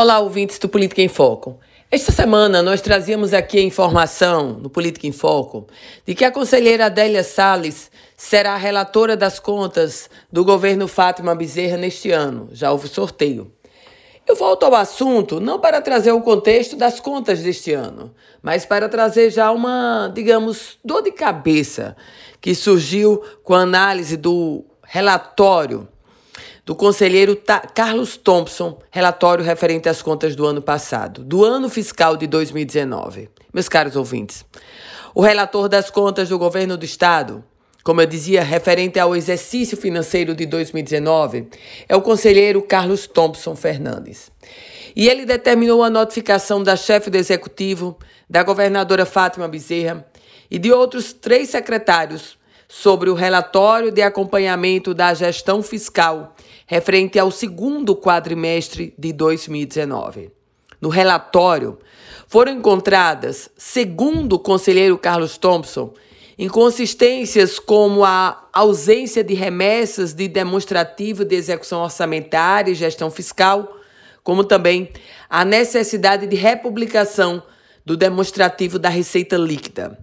Olá, ouvintes do Política em Foco. Esta semana nós trazíamos aqui a informação no Política em Foco de que a conselheira Adélia Salles será a relatora das contas do governo Fátima Bezerra neste ano. Já houve sorteio. Eu volto ao assunto não para trazer o contexto das contas deste ano, mas para trazer já uma, digamos, dor de cabeça que surgiu com a análise do relatório do conselheiro Ta Carlos Thompson, relatório referente às contas do ano passado, do ano fiscal de 2019. Meus caros ouvintes, o relator das contas do governo do estado, como eu dizia, referente ao exercício financeiro de 2019, é o conselheiro Carlos Thompson Fernandes. E ele determinou a notificação da chefe do executivo, da governadora Fátima Bezerra e de outros três secretários sobre o relatório de acompanhamento da gestão fiscal referente ao segundo quadrimestre de 2019. No relatório, foram encontradas, segundo o conselheiro Carlos Thompson, inconsistências como a ausência de remessas de demonstrativo de execução orçamentária e gestão fiscal, como também a necessidade de republicação do demonstrativo da receita líquida.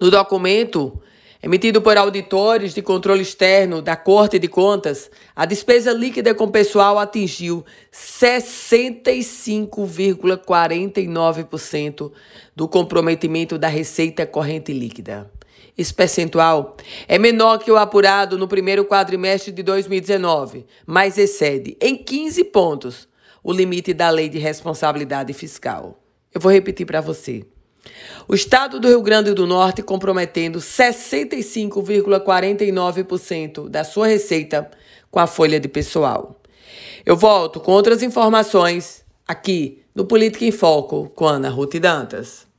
No documento, Emitido por auditores de controle externo da Corte de Contas, a despesa líquida com pessoal atingiu 65,49% do comprometimento da receita corrente líquida. Esse percentual é menor que o apurado no primeiro quadrimestre de 2019, mas excede em 15 pontos o limite da Lei de Responsabilidade Fiscal. Eu vou repetir para você. O estado do Rio Grande do Norte comprometendo 65,49% da sua receita com a folha de pessoal. Eu volto com outras informações aqui no Política em Foco com Ana Ruth Dantas.